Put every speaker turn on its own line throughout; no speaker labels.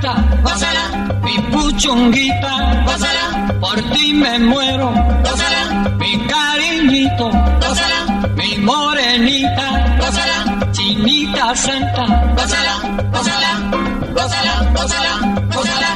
Santa, gózala, mi puchonguita, gózala, por ti me muero, gózala, mi cariñito, gózala, mi morenita, gózala, chinita santa, gózala, gózala, gózala, gózala, gózala.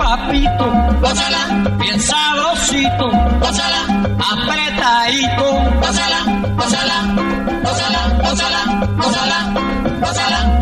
papito, gózala, bien sabrosito, apretadito, gózala, gózala, gózala, gózala, gózala. Gózala.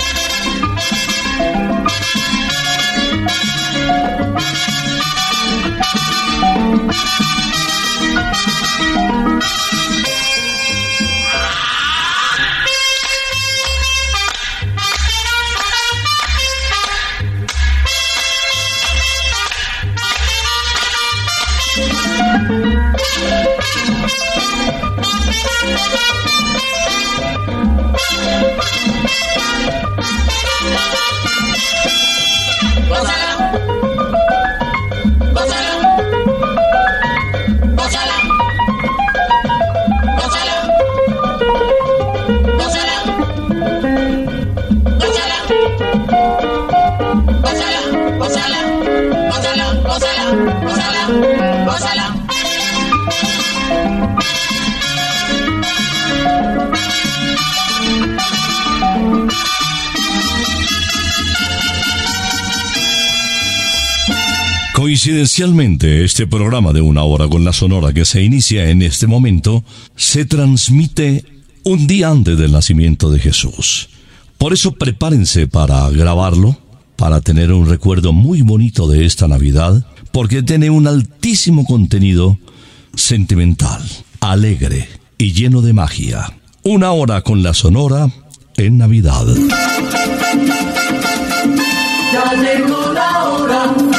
Coincidencialmente, este programa de una hora con la sonora que se inicia en este momento se transmite un día antes del nacimiento de Jesús. Por eso prepárense para grabarlo, para tener un recuerdo muy bonito de esta Navidad, porque tiene un altísimo contenido sentimental, alegre y lleno de magia. Una hora con la sonora en Navidad.
Ya la hora.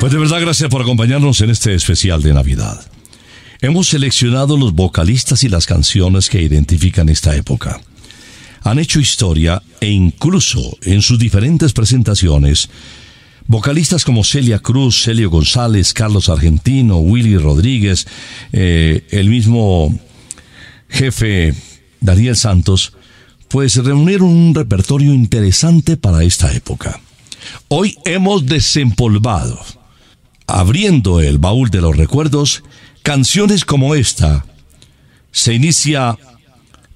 Pues de verdad gracias por acompañarnos en este especial de Navidad. Hemos seleccionado los vocalistas y las canciones que identifican esta época. Han hecho historia e incluso en sus diferentes presentaciones, vocalistas como Celia Cruz, Celio González, Carlos Argentino, Willy Rodríguez, eh, el mismo jefe Daniel Santos, pues reunieron un repertorio interesante para esta época. Hoy hemos desempolvado, abriendo el baúl de los recuerdos, canciones como esta. Se inicia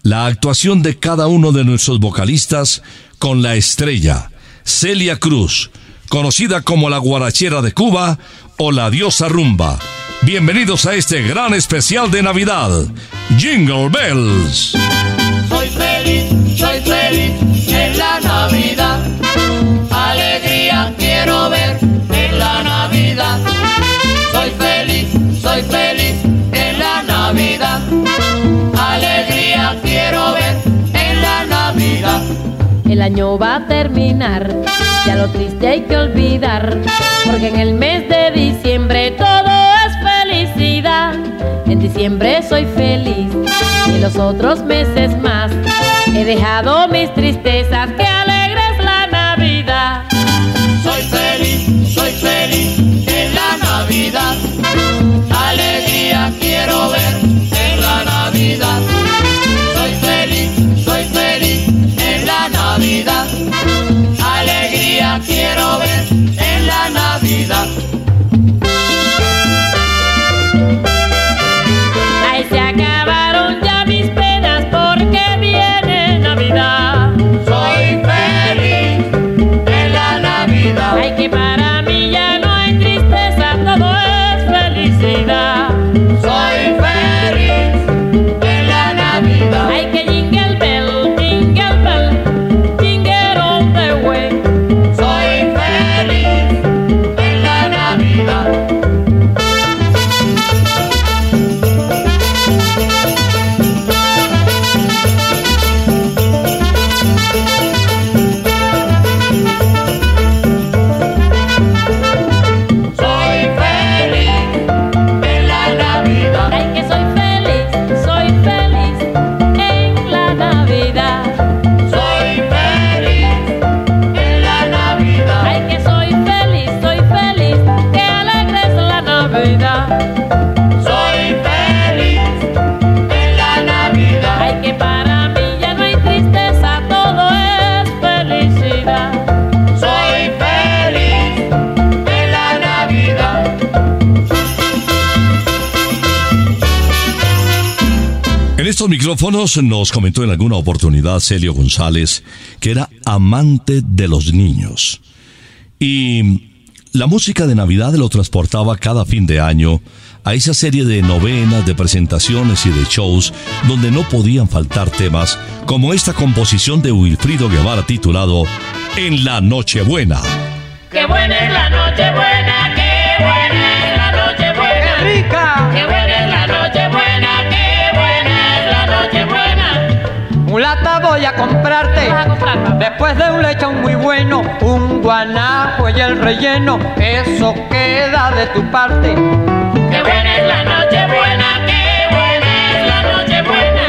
la actuación de cada uno de nuestros vocalistas con la estrella, Celia Cruz, conocida como la guarachera de Cuba o la diosa rumba. Bienvenidos a este gran especial de Navidad, Jingle Bells.
Soy feliz, soy feliz en la Navidad. Alegría quiero ver en la Navidad. Soy feliz, soy feliz en la Navidad. Alegría quiero ver en la Navidad.
El año va a terminar, ya lo triste hay que olvidar, porque en el mes de diciembre diciembre soy feliz y los otros meses más he dejado mis tristezas, que alegre es la Navidad.
Soy feliz, soy feliz en la Navidad. Alegría quiero ver en la Navidad. Soy feliz, soy feliz en la Navidad. Alegría quiero ver en la Navidad. En
estos micrófonos nos comentó en alguna oportunidad Celio González que era amante de los niños. Y la música de Navidad lo transportaba cada fin de año a esa serie de novenas, de presentaciones y de shows donde no podían faltar temas como esta composición de Wilfrido Guevara titulado En la Nochebuena.
Qué buena es la noche
voy a comprarte,
vas a comprar, papá?
después de un lechón muy bueno, un guanajo y el relleno, eso queda de tu parte.
Qué buena es la noche buena, qué buena es la noche buena.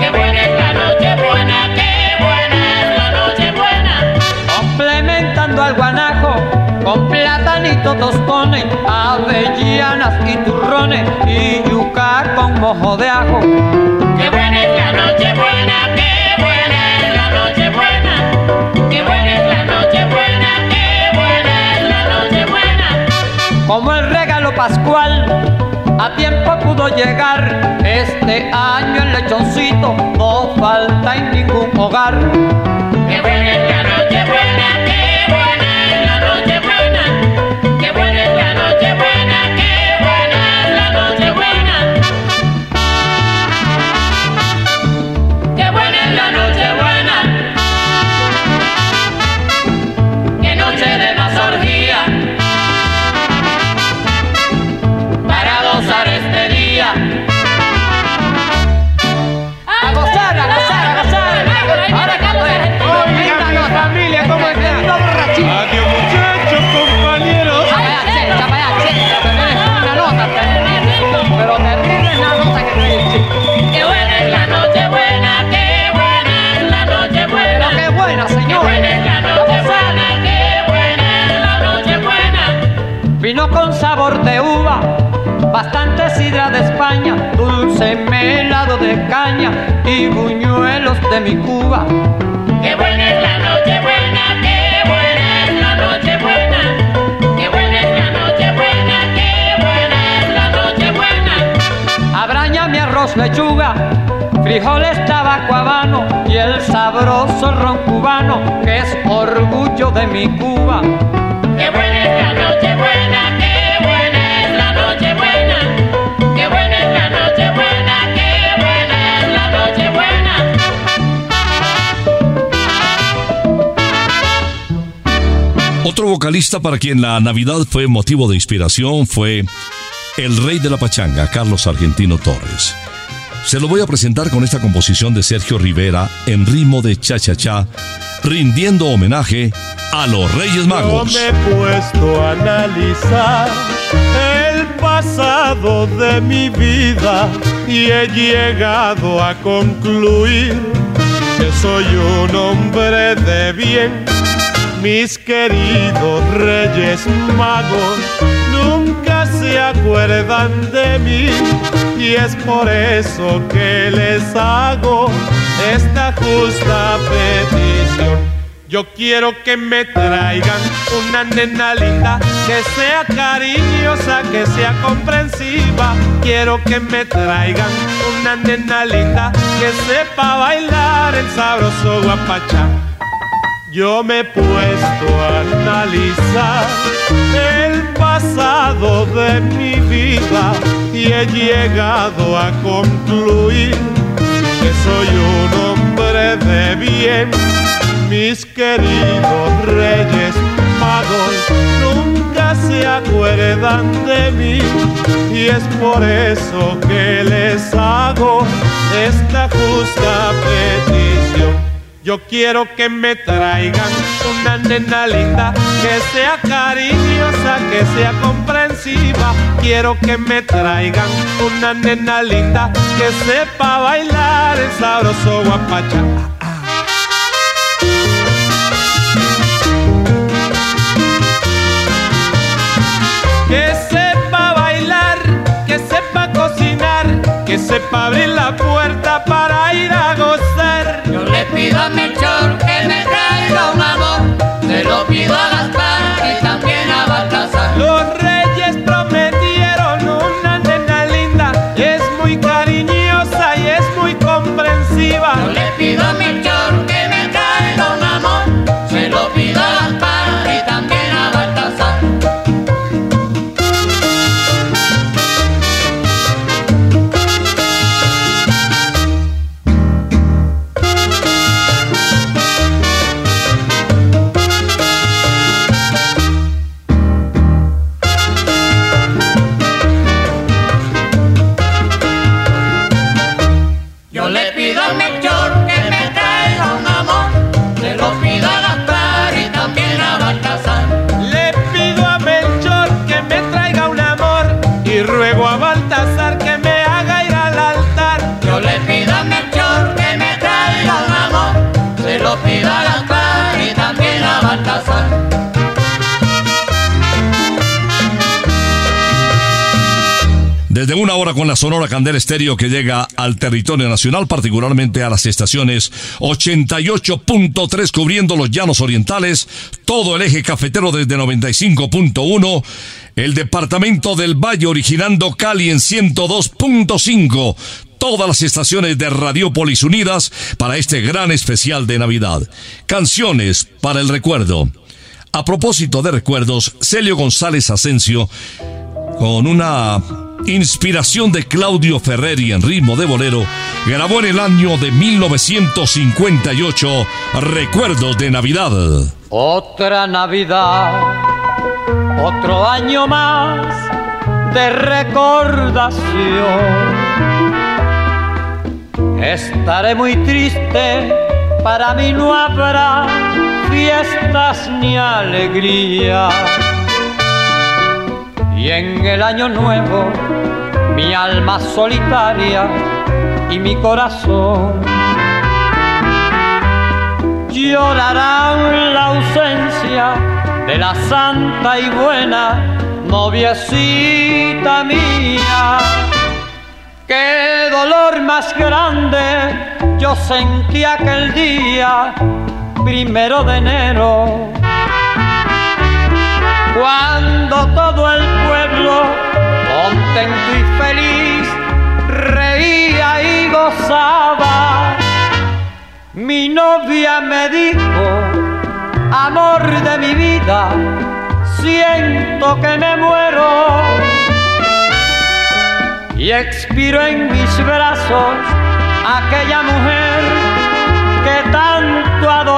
Qué buena es la noche buena, qué buena es la noche buena.
Complementando al guanajo, con platanito tostones, avellanas y turrones, y yuca con mojo de ajo.
Qué buena es la noche buena,
Como el regalo pascual, a tiempo pudo llegar. Este año el lechoncito no falta en ningún hogar. Frijoles tabaco habano y el sabroso ron cubano que es orgullo de mi Cuba.
Qué buena es la noche buena, qué buena es la noche buena. Qué buena es la noche buena, qué buena es la noche buena.
Otro vocalista para quien la Navidad fue motivo de inspiración fue el rey de la pachanga, Carlos Argentino Torres. Se lo voy a presentar con esta composición de Sergio Rivera en ritmo de cha-cha-cha, rindiendo homenaje a los Reyes Magos.
Yo me he puesto a analizar el pasado de mi vida y he llegado a concluir que soy un hombre de bien. Mis queridos Reyes Magos se acuerdan de mí y es por eso que les hago esta justa petición. Yo quiero que me traigan una nena que sea cariñosa, que sea comprensiva. Quiero que me traigan una nena que sepa bailar el sabroso guapachá. Yo me he puesto a analizar el pasado de mi vida y he llegado a concluir que soy un hombre de bien. Mis queridos reyes magos nunca se acuerdan de mí y es por eso que les hago esta justa petición. Yo quiero que me traigan una nena linda, que sea cariñosa, que sea comprensiva. Quiero que me traigan una nena linda, que sepa bailar el sabroso guapacha. Que sepa bailar, que sepa cocinar, que sepa abrir la puerta
Desde una hora con la Sonora Candela Estéreo que llega al territorio nacional, particularmente a las estaciones 88.3 cubriendo los llanos orientales, todo el eje cafetero desde 95.1, el departamento del Valle originando Cali en 102.5, todas las estaciones de Radiopolis unidas para este gran especial de Navidad. Canciones para el recuerdo. A propósito de recuerdos, Celio González Asensio con una inspiración de Claudio Ferreri en ritmo de bolero, grabó en el año de 1958 Recuerdos de Navidad.
Otra Navidad, otro año más de recordación. Estaré muy triste, para mí no habrá fiestas ni alegría. Y en el año nuevo, mi alma solitaria y mi corazón llorarán la ausencia de la santa y buena noviecita mía. Qué dolor más grande yo sentí aquel día, primero de enero, cuando todo el pueblo, contento y feliz, reía y gozaba. Mi novia me dijo, amor de mi vida, siento que me muero y expiro en mis brazos aquella mujer que tanto adoraba.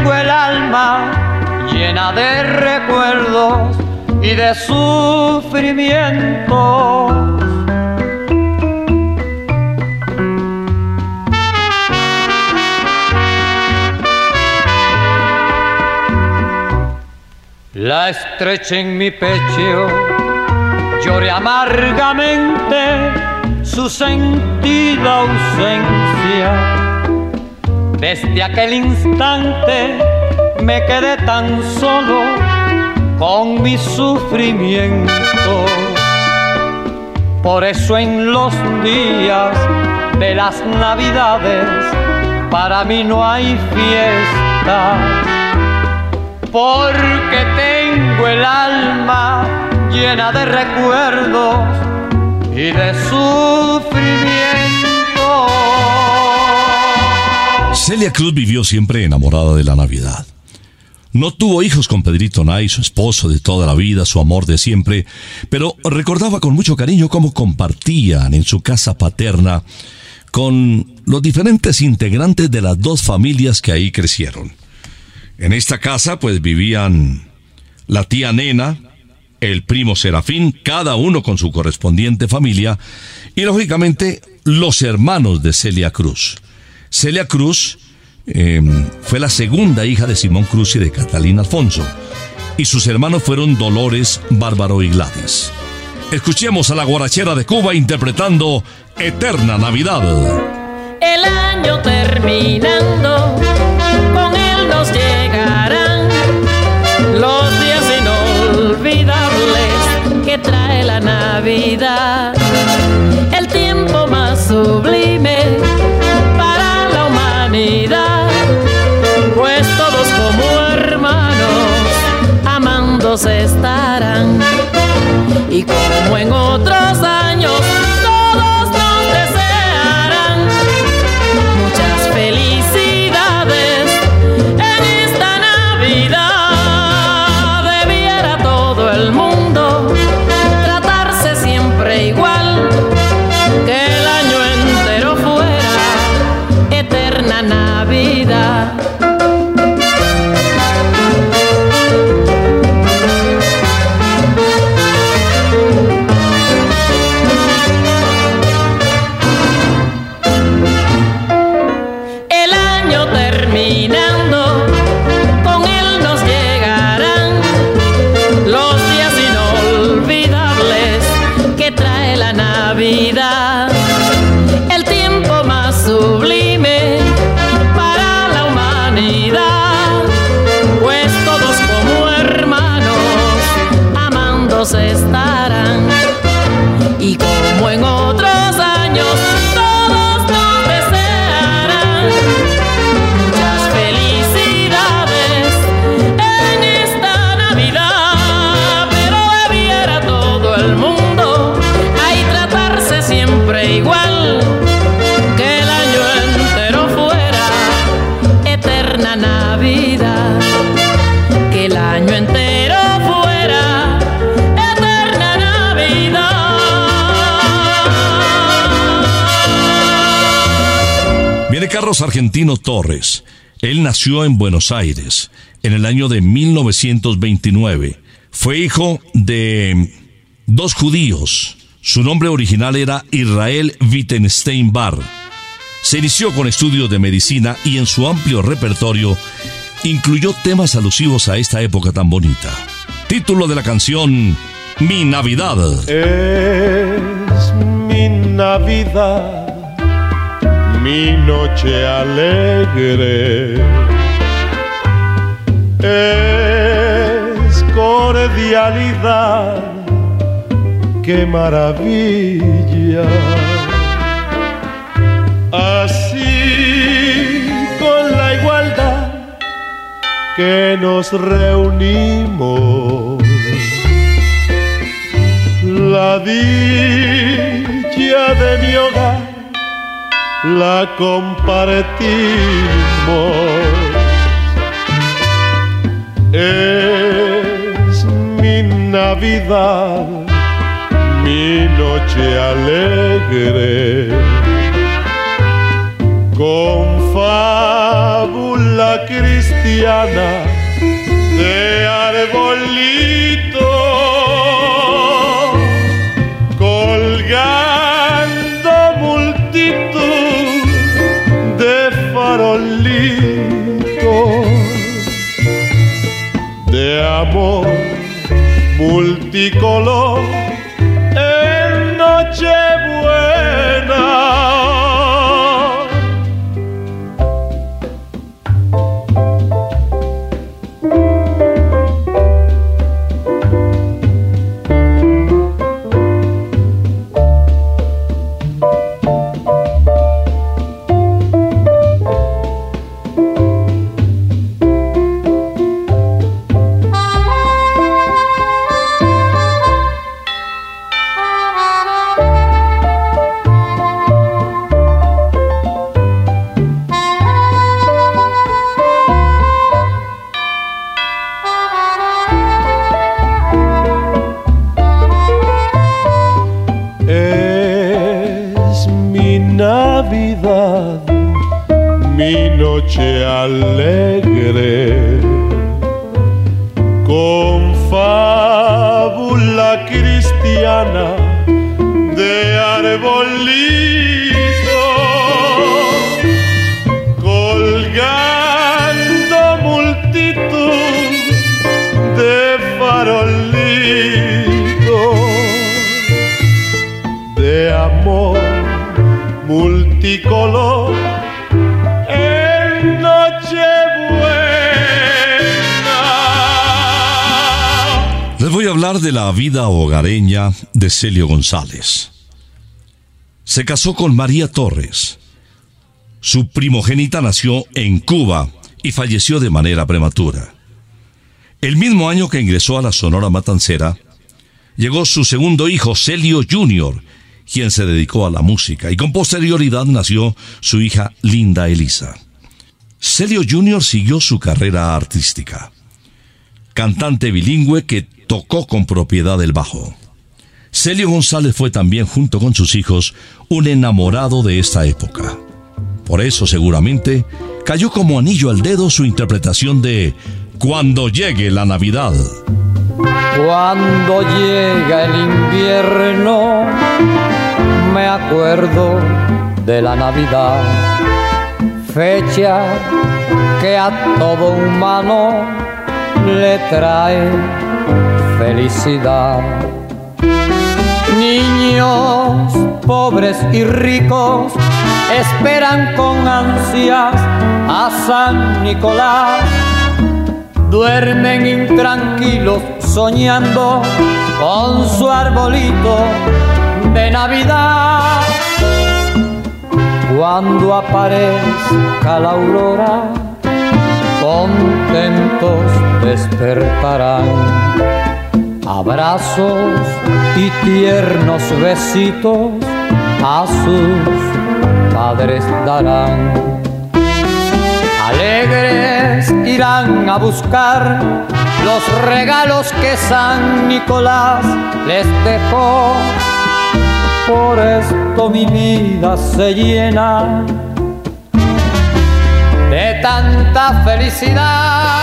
tengo el alma llena de recuerdos y de sufrimiento. La estreché en mi pecho, lloré amargamente su sentida ausencia. Desde aquel instante me quedé tan solo con mi sufrimiento. Por eso en los días de las navidades para mí no hay fiesta porque tengo el alma llena de recuerdos y de sufrimiento.
Celia Cruz vivió siempre enamorada de la Navidad. No tuvo hijos con Pedrito Nay, su esposo de toda la vida, su amor de siempre, pero recordaba con mucho cariño cómo compartían en su casa paterna con los diferentes integrantes de las dos familias que ahí crecieron. En esta casa pues vivían la tía Nena, el primo Serafín, cada uno con su correspondiente familia, y lógicamente los hermanos de Celia Cruz. Celia Cruz eh, fue la segunda hija de Simón Cruz y de Catalina Alfonso, y sus hermanos fueron Dolores, Bárbaro y Gladys. Escuchemos a la guarachera de Cuba interpretando Eterna Navidad.
El año terminando, con él nos llegarán los días inolvidables que trae la Navidad. Estarán. Y como en otros años,
Torres. Él nació en Buenos Aires en el año de 1929. Fue hijo de dos judíos. Su nombre original era Israel Wittenstein Bar. Se inició con estudios de medicina y en su amplio repertorio incluyó temas alusivos a esta época tan bonita. Título de la canción Mi Navidad.
Es mi Navidad, mi noche alegre. Es cordialidad, qué maravilla. Así con la igualdad que nos reunimos, la dicha de mi hogar la compartimos. Es mi Navidad, mi noche alegre, con fábula cristiana de arbolito multicolor alegre, con fábula cristiana de arbolito, colgando multitud de farolitos de amor multicolor
hablar de la vida hogareña de Celio González. Se casó con María Torres. Su primogénita nació en Cuba y falleció de manera prematura. El mismo año que ingresó a la Sonora Matancera, llegó su segundo hijo, Celio Jr., quien se dedicó a la música, y con posterioridad nació su hija Linda Elisa. Celio Jr. siguió su carrera artística. Cantante bilingüe que tocó con propiedad el bajo. Celio González fue también, junto con sus hijos, un enamorado de esta época. Por eso, seguramente, cayó como anillo al dedo su interpretación de Cuando llegue la Navidad.
Cuando llega el invierno, me acuerdo de la Navidad, fecha que a todo humano le trae felicidad. Niños pobres y ricos esperan con ansias a San Nicolás duermen intranquilos soñando con su arbolito de Navidad. Cuando aparezca la aurora, contentos despertarán. Abrazos y tiernos besitos a sus padres darán. Alegres irán a buscar los regalos que San Nicolás les dejó. Por esto mi vida se llena de tanta felicidad.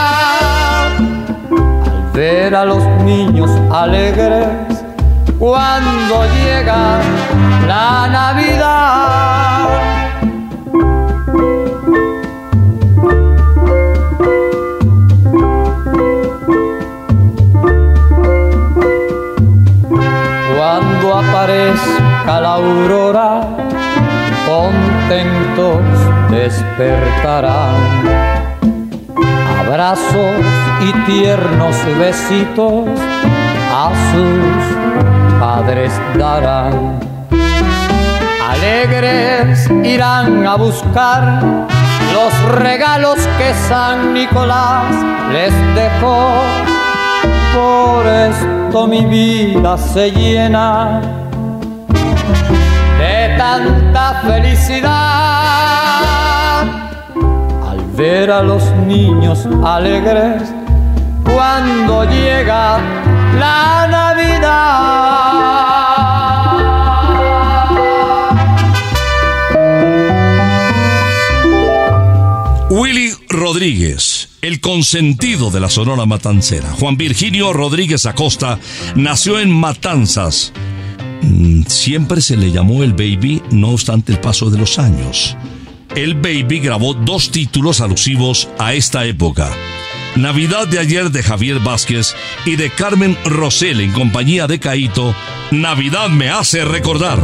Ver a los niños alegres cuando llega la Navidad. Cuando aparezca la aurora, contentos despertarán. Abrazos y tiernos besitos a sus padres darán. Alegres irán a buscar los regalos que San Nicolás les dejó. Por esto mi vida se llena de tanta felicidad ver a los niños alegres cuando llega la Navidad.
Willy Rodríguez, el consentido de la Sonora Matancera. Juan Virginio Rodríguez Acosta nació en Matanzas. Mm, Siempre se le llamó el Baby, no obstante el paso de los años. El Baby grabó dos títulos alusivos a esta época. Navidad de ayer de Javier Vázquez y de Carmen Rosell en compañía de Caito, Navidad me hace recordar.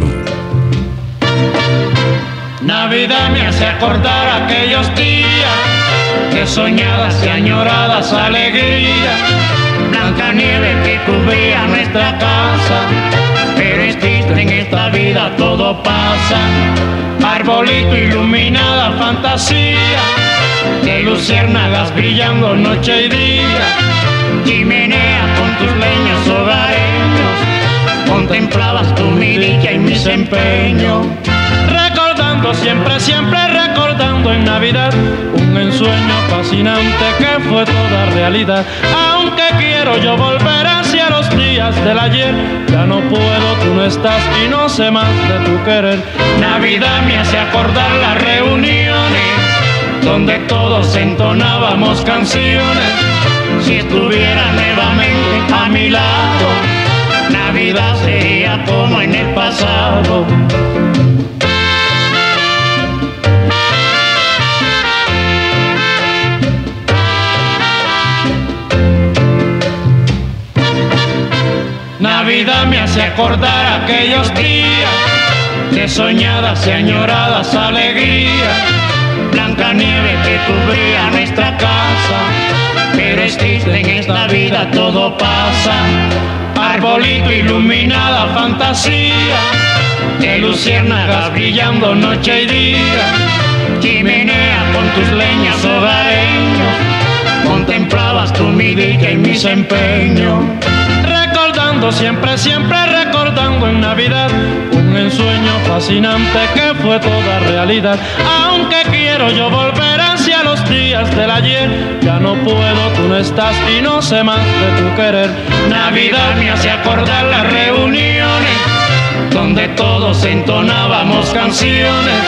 Navidad me hace acordar aquellos días de soñadas y añoradas alegrías. Blanca nieve que cubría nuestra casa, en esta vida todo pasa. Arbolito iluminada fantasía, de luciérnagas brillando noche y día. Chimenea con tus leños hogareños, contemplabas tu mi dicha y mis empeños recordando siempre, siempre recordando en Navidad un ensueño fascinante que fue toda realidad. Aunque quiero yo volver hacia días del ayer, ya no puedo, tú no estás y no sé más de tu querer. Navidad me hace acordar las reuniones donde todos entonábamos canciones. Si estuviera nuevamente a mi lado, Navidad sería como en el pasado. Navidad me hace acordar aquellos días de soñadas y añoradas alegrías. Blanca nieve que cubría nuestra casa, pero es triste en esta vida todo pasa. Arbolito iluminada fantasía, de luciérnagas brillando noche y día. Chimenea con tus leñas hogareños, contemplabas tu mi dicha y mis empeños siempre, siempre recordando en Navidad un ensueño fascinante que fue toda realidad. Aunque quiero yo volver hacia los días del ayer, ya no puedo, tú no estás y no sé más de tu querer. Navidad me hace acordar las reuniones donde todos entonábamos canciones.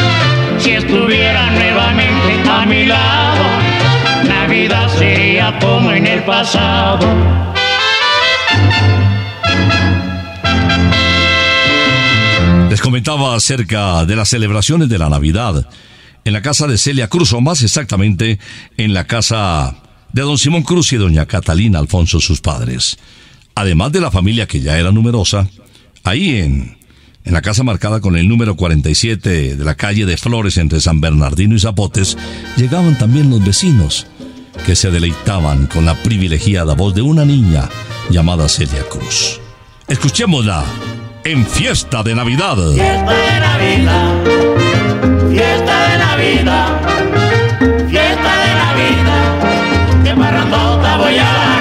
Si estuviera nuevamente a mi lado, Navidad sería como en el pasado.
Les comentaba acerca de las celebraciones de la Navidad en la casa de Celia Cruz, o más exactamente en la casa de don Simón Cruz y doña Catalina Alfonso, sus padres. Además de la familia que ya era numerosa, ahí en, en la casa marcada con el número 47 de la calle de Flores entre San Bernardino y Zapotes, llegaban también los vecinos, que se deleitaban con la privilegiada voz de una niña llamada Celia Cruz. Escuchémosla en Fiesta de Navidad.
Fiesta de Navidad, fiesta de Navidad, fiesta de Navidad, que parrandota voy a.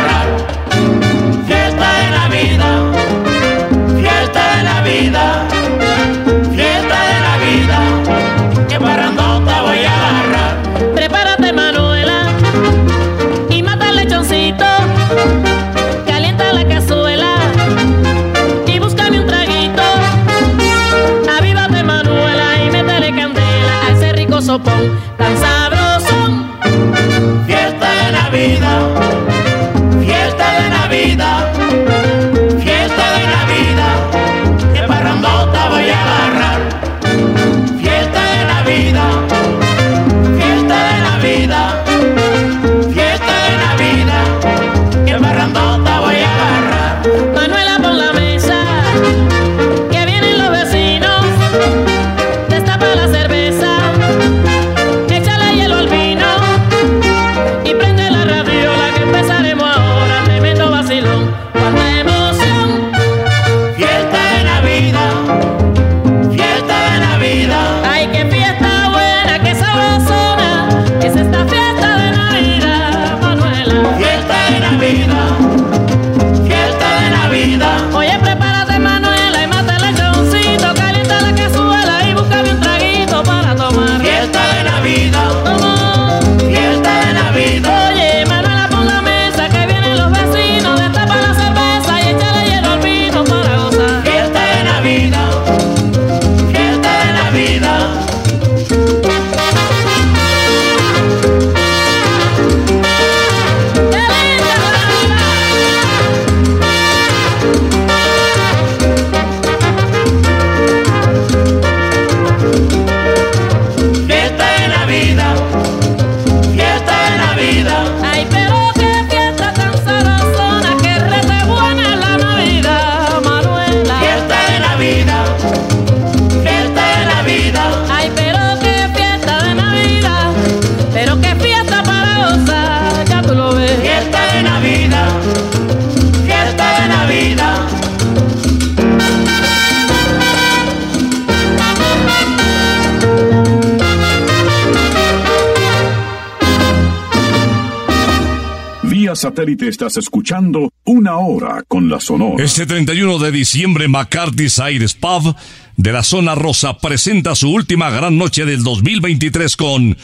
satélite estás escuchando Una Hora con la Sonora.
Este 31 de diciembre, McCarthy's Aires Pub de la Zona Rosa presenta su última gran noche del 2023 con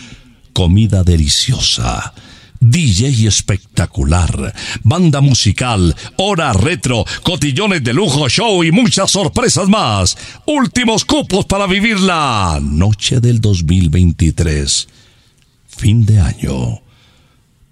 comida deliciosa. DJ espectacular, banda musical, hora retro, cotillones de lujo, show y muchas sorpresas más. Últimos cupos para vivir la noche del 2023. Fin de año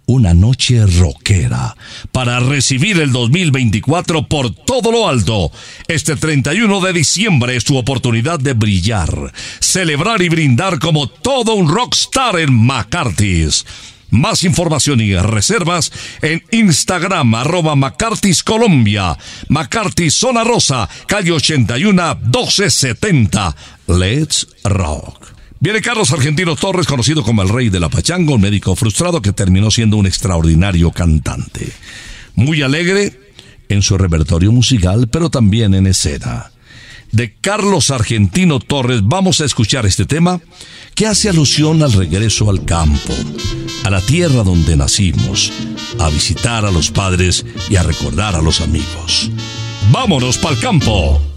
una noche rockera para recibir el 2024 por todo lo alto. Este 31 de diciembre es tu oportunidad de brillar, celebrar y brindar como todo un rockstar en McCarthy's. Más información y reservas en Instagram arroba McCarthy's Colombia, McCarthy's Zona Rosa, calle 81 1270. Let's rock. Viene Carlos Argentino Torres, conocido como el rey de la pachanga, un médico frustrado que terminó siendo un extraordinario cantante. Muy alegre en su repertorio musical, pero también en escena. De Carlos Argentino Torres vamos a escuchar este tema que hace alusión al regreso al campo, a la tierra donde nacimos, a visitar a los padres y a recordar a los amigos. ¡Vámonos pa'l campo!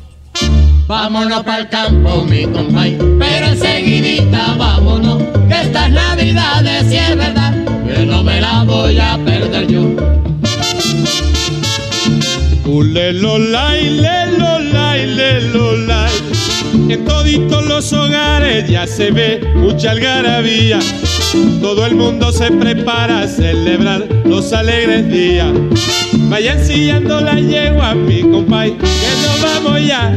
Vámonos para el campo, mi compay, pero enseguidita vámonos, que estas navidades si es verdad, que no me la voy a perder yo.
Ulelolay, lelolay, lelolay. En toditos los hogares ya se ve mucha algarabía. Todo el mundo se prepara a celebrar los alegres días. Vayan sillando la yegua, mi compay, que nos vamos ya.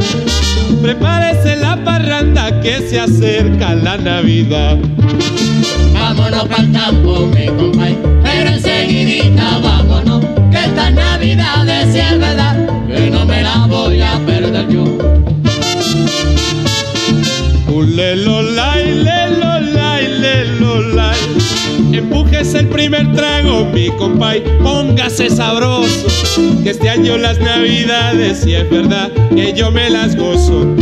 Prepárese la parranda que se acerca la Navidad.
Vámonos para el campo, mi compay, pero enseguidita vámonos, que esta Navidad si es verdad, que no me la voy a perder yo.
Lelolay. Empújese el primer trago, mi compay, póngase sabroso. Que este año las navidades, si es verdad, que yo me las gozo.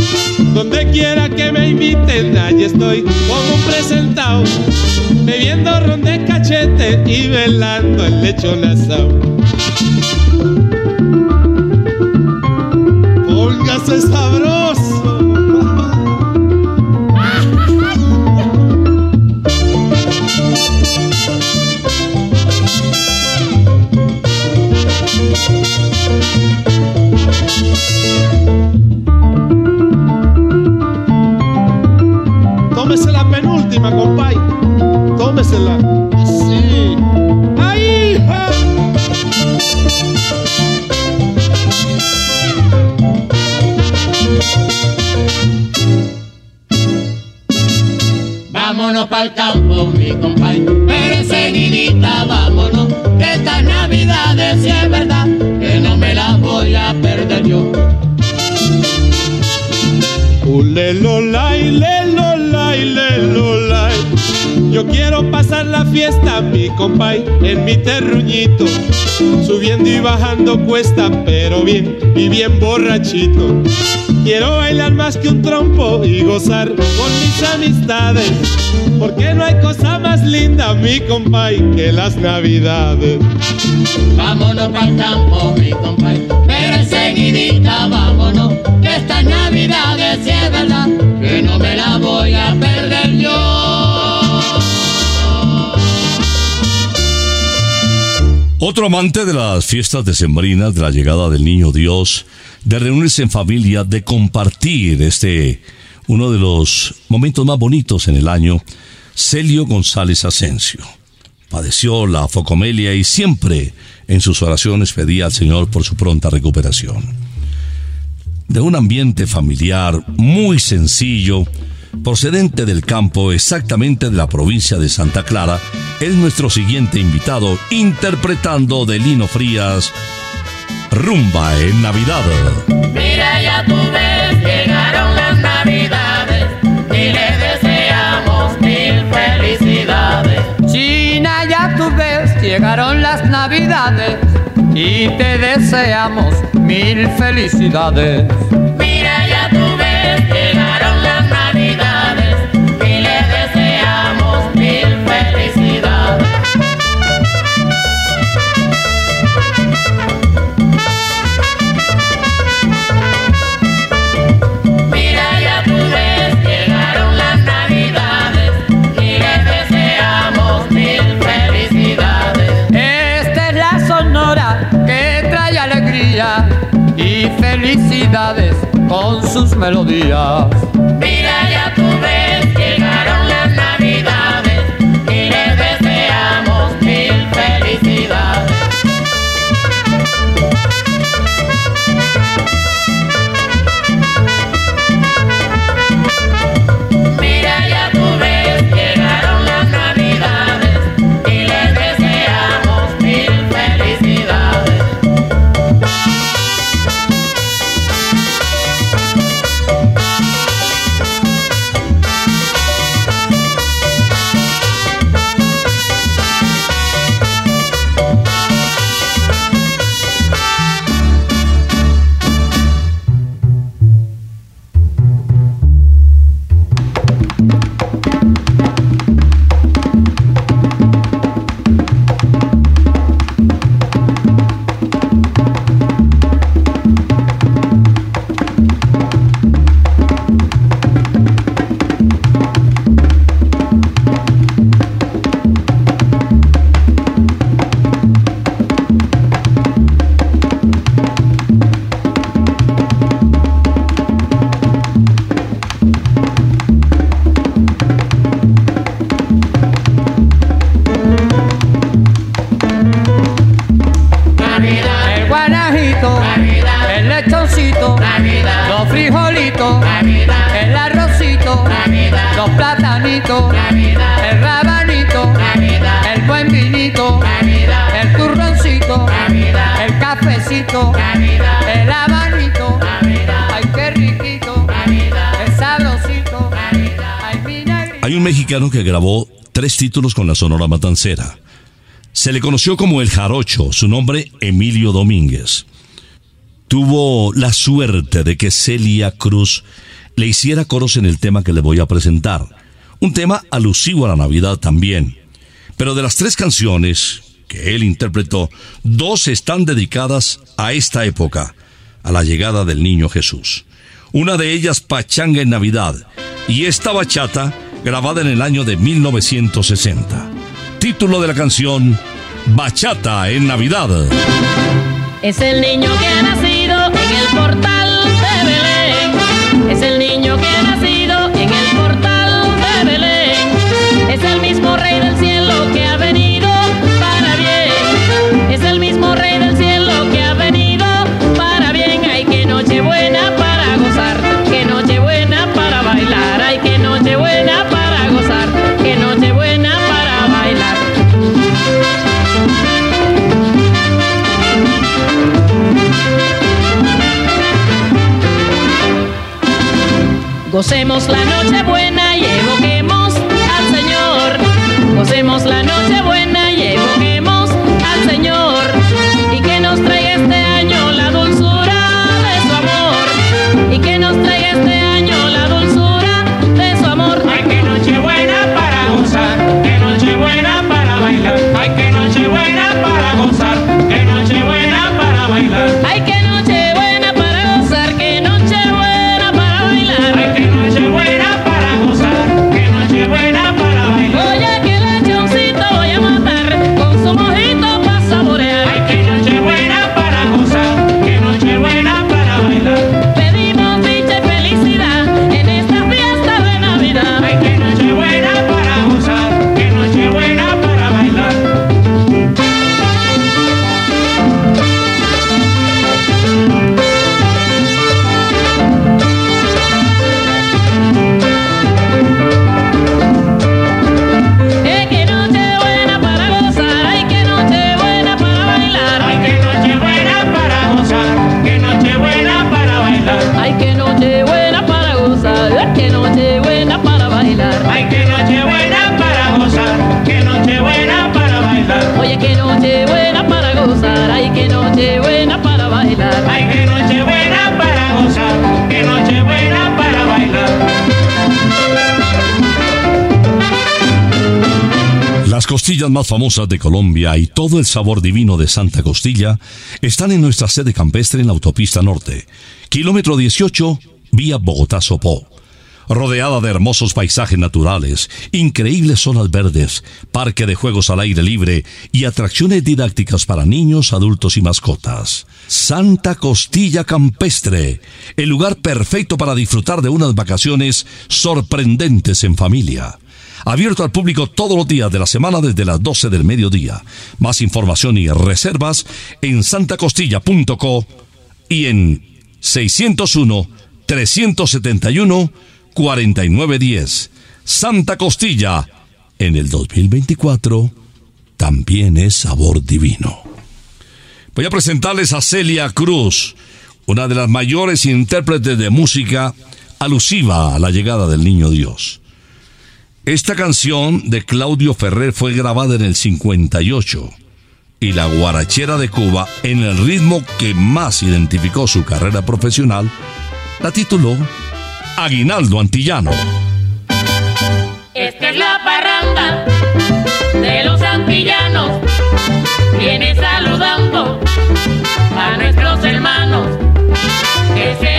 Donde quiera que me inviten, allí estoy como presentado. Bebiendo ron de cachete y velando el lechón asado. Póngase sabroso.
El campo, mi compay, pero enseguidita vámonos, que estas Navidades si es verdad, que no me las voy a perder yo.
Lelolay. Yo quiero pasar la fiesta, mi compay, en mi terruñito. Subiendo y bajando cuesta, pero bien y bien borrachito. Quiero bailar más que un trompo y gozar con mis amistades. Porque no hay cosa más linda, mi compay, que las navidades.
Vámonos para el campo, mi compay, pero enseguidita vámonos, que estas Navidades si es verdad, que no me la voy a perder yo.
Otro amante de las fiestas decembrinas, de la llegada del niño Dios, de reunirse en familia, de compartir este, uno de los momentos más bonitos en el año, Celio González Asensio. Padeció la focomelia y siempre en sus oraciones pedía al Señor por su pronta recuperación. De un ambiente familiar muy sencillo, procedente del campo exactamente de la provincia de Santa Clara, es nuestro siguiente invitado interpretando de Lino Frías Rumba en Navidad.
Mira ya tú ves, llegaron las Navidades y le deseamos mil felicidades.
China, ya tú ves, llegaron las navidades y te deseamos mil felicidades. melodías.
platanito, Navidad.
el rabanito, el buen vinito,
Navidad.
el turroncito, el cafecito, el
habanito,
ay qué riquito, el sabrosito, ay mina.
Hay un mexicano que grabó tres títulos con la Sonora Matancera. Se le conoció como el Jarocho, su nombre Emilio Domínguez. Tuvo la suerte de que Celia Cruz le hiciera coros en el tema que le voy a presentar un tema alusivo a la Navidad también. Pero de las tres canciones que él interpretó, dos están dedicadas a esta época, a la llegada del niño Jesús. Una de ellas, Pachanga en Navidad, y esta bachata, grabada en el año de 1960. Título de la canción, Bachata en Navidad.
Es el niño que ha nacido en el portal gocemos la noche buena y evoquemos al Señor, gocemos la
famosas de Colombia y todo el sabor divino de Santa Costilla están en nuestra sede campestre en la autopista norte, kilómetro 18, vía Bogotá-Sopó. Rodeada de hermosos paisajes naturales, increíbles zonas verdes, parque de juegos al aire libre y atracciones didácticas para niños, adultos y mascotas. Santa Costilla Campestre, el lugar perfecto para disfrutar de unas vacaciones sorprendentes en familia. Abierto al público todos los días de la semana desde las 12 del mediodía. Más información y reservas en santacostilla.co y en 601 371 4910. Santa Costilla, en el 2024, también es sabor divino. Voy a presentarles a Celia Cruz, una de las mayores intérpretes de música alusiva a la llegada del Niño Dios. Esta canción de Claudio Ferrer fue grabada en el 58 y la guarachera de Cuba, en el ritmo que más identificó su carrera profesional, la tituló Aguinaldo Antillano.
Esta es la parranda de los antillanos. Viene saludando a nuestros hermanos, deseando a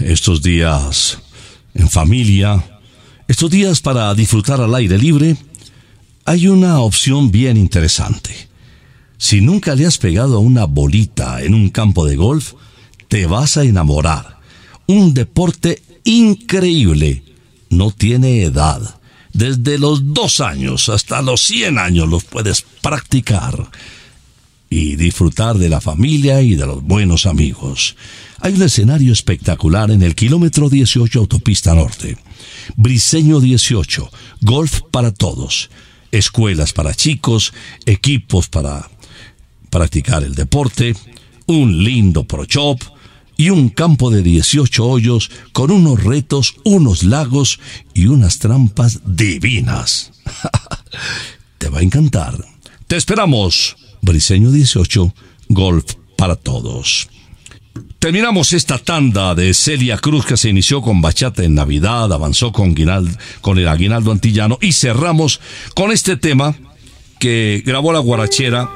estos días en
familia, estos días para disfrutar al aire libre, hay una opción bien interesante. Si nunca le has pegado a una bolita en un campo de golf, te vas a enamorar. Un deporte increíble. No tiene edad. Desde los dos años hasta los 100 años los puedes practicar y disfrutar de la familia y de los buenos amigos. Hay un escenario espectacular en el kilómetro 18 Autopista Norte. Briseño 18, golf para todos, escuelas para chicos, equipos para practicar el deporte, un lindo pro shop y un campo de 18 hoyos con unos retos, unos lagos y unas trampas divinas. Te va a encantar. Te esperamos. Briseño 18, Golf para todos. Terminamos esta tanda de Celia Cruz que se inició con Bachata en Navidad, avanzó con, el Aguinaldo Antillano y cerramos con este tema que grabó la guarachera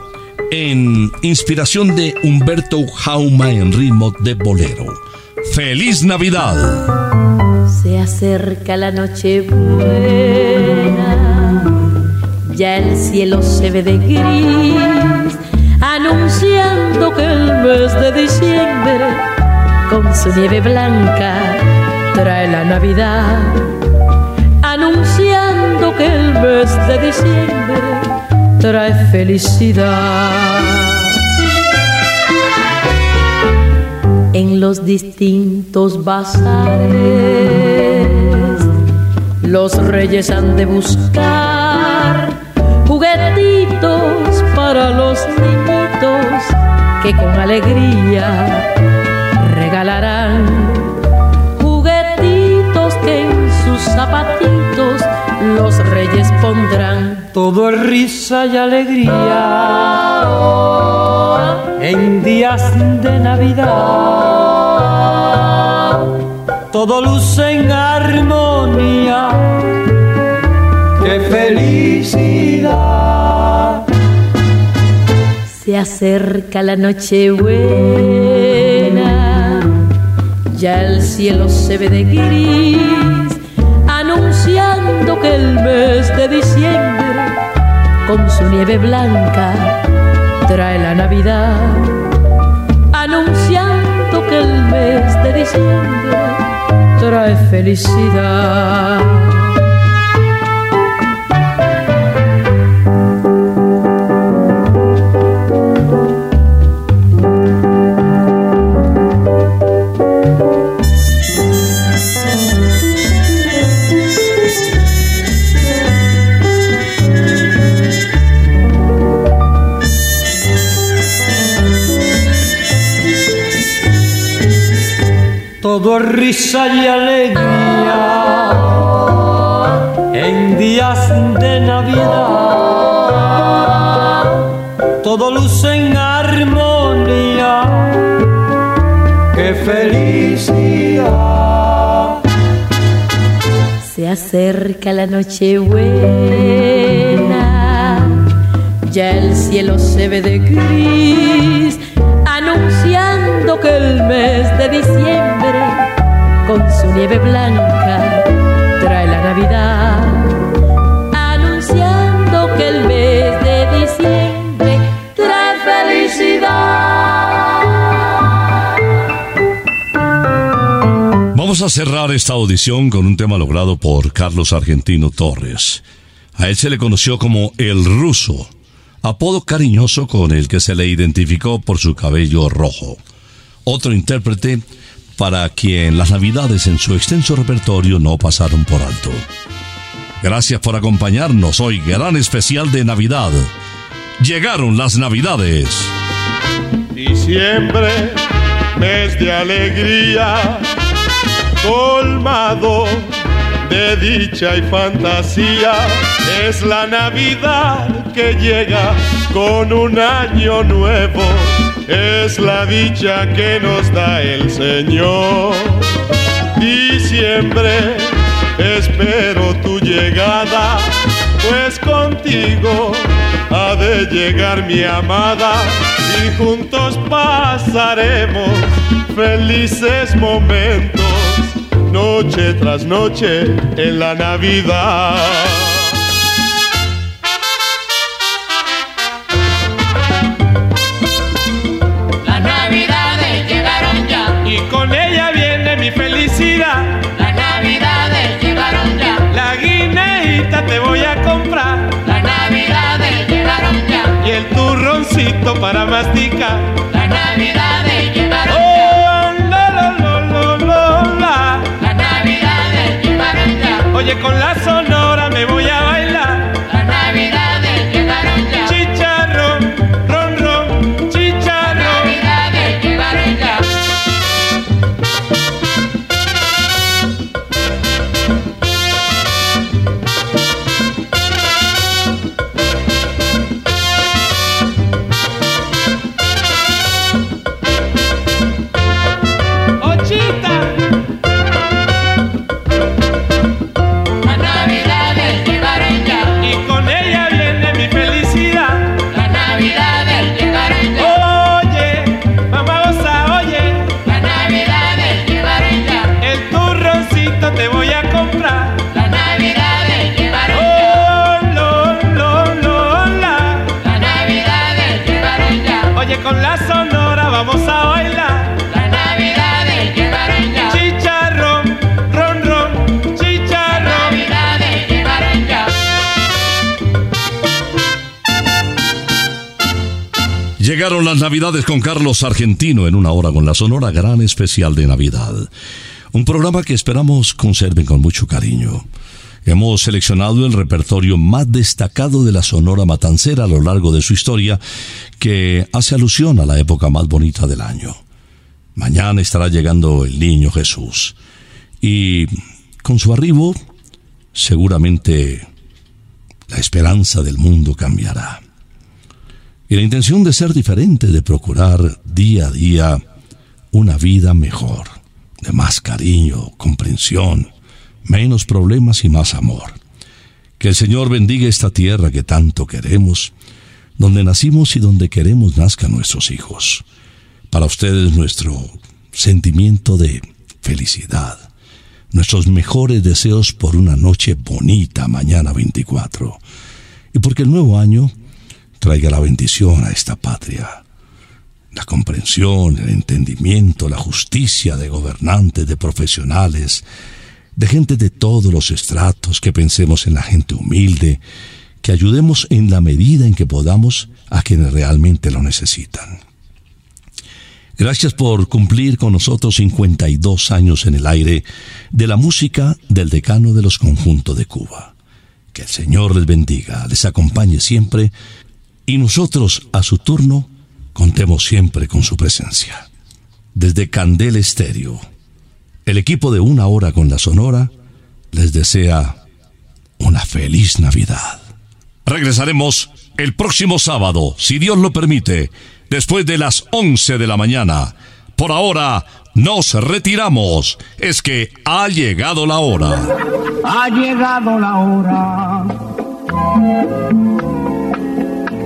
en inspiración de Humberto Jauma en ritmo de bolero. ¡Feliz Navidad!
Se acerca la noche buena, ya el cielo se ve de gris, anunciando que el mes de diciembre, con su nieve blanca, trae la Navidad. Anunciando que el mes de diciembre trae felicidad. En los distintos bazares, los reyes han de buscar juguetitos para los niñitos que con alegría regalarán juguetitos que en sus zapatitos los reyes pondrán.
Todo risa y alegría en días de Navidad. Todo luce en armonía. ¡Qué felicidad!
Se acerca la noche buena, ya el cielo se ve de gris, anunciando que el mes de diciembre, con su nieve blanca, trae la Navidad. Anunciando que el mes de diciembre trae felicidad.
Todo risa y alegría en días de Navidad. Todo luce en armonía, qué felicidad.
Se acerca la noche buena, ya el cielo se ve de gris, anunciando que el mes de diciembre, su nieve blanca, trae la Navidad. Anunciando que el mes de diciembre trae felicidad.
Vamos a cerrar esta audición con un tema logrado por Carlos Argentino Torres. A él se le conoció como El Ruso, apodo cariñoso con el que se le identificó por su cabello rojo. Otro intérprete para quien las navidades en su extenso repertorio no pasaron por alto. Gracias por acompañarnos hoy, gran especial de Navidad. Llegaron las navidades.
Diciembre, mes de alegría, colmado de dicha y fantasía. Es la Navidad que llega con un año nuevo. Es la dicha que nos da el Señor. Diciembre, espero tu llegada, pues contigo ha de llegar mi amada y juntos pasaremos felices momentos, noche tras noche en la Navidad. Para masticar.
las navidades llegaron ya,
Oh, la, la, la, la, la, la.
las navidades llegaron ya,
Oye, con la sonora
Navidades
con Carlos Argentino en una hora con la Sonora Gran Especial de Navidad. Un programa que esperamos conserven con mucho cariño. Hemos seleccionado el repertorio más destacado de la Sonora Matancera a lo largo de su historia, que hace alusión a la época más bonita del año. Mañana estará llegando el niño Jesús. Y con su arribo, seguramente la esperanza del mundo cambiará. Y la intención de ser diferente, de procurar día a día una vida mejor, de más cariño, comprensión, menos problemas y más amor. Que el Señor bendiga esta tierra que tanto queremos, donde nacimos y donde queremos nazcan nuestros hijos. Para ustedes nuestro sentimiento de felicidad, nuestros mejores deseos por una noche bonita mañana 24, y porque el nuevo año traiga la bendición a esta patria la comprensión, el entendimiento, la justicia de gobernantes, de profesionales, de gente de todos los estratos, que pensemos en la gente humilde, que ayudemos en la medida en que podamos a quienes realmente lo necesitan. Gracias por cumplir con nosotros 52 años en el aire de la música del decano de los conjuntos de Cuba. Que el Señor les bendiga, les acompañe siempre y nosotros, a su turno, contemos siempre con su presencia. Desde Candel Estéreo el equipo de Una Hora con la Sonora les desea una feliz Navidad. Regresaremos el próximo sábado, si Dios lo permite, después de las 11 de la mañana. Por ahora, nos retiramos. Es que ha llegado la hora.
Ha llegado la hora.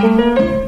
Música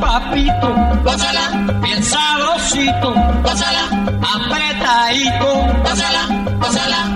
papito, gózala, bien sabrosito, gózala, apretadito, gózala, gózala, gózala,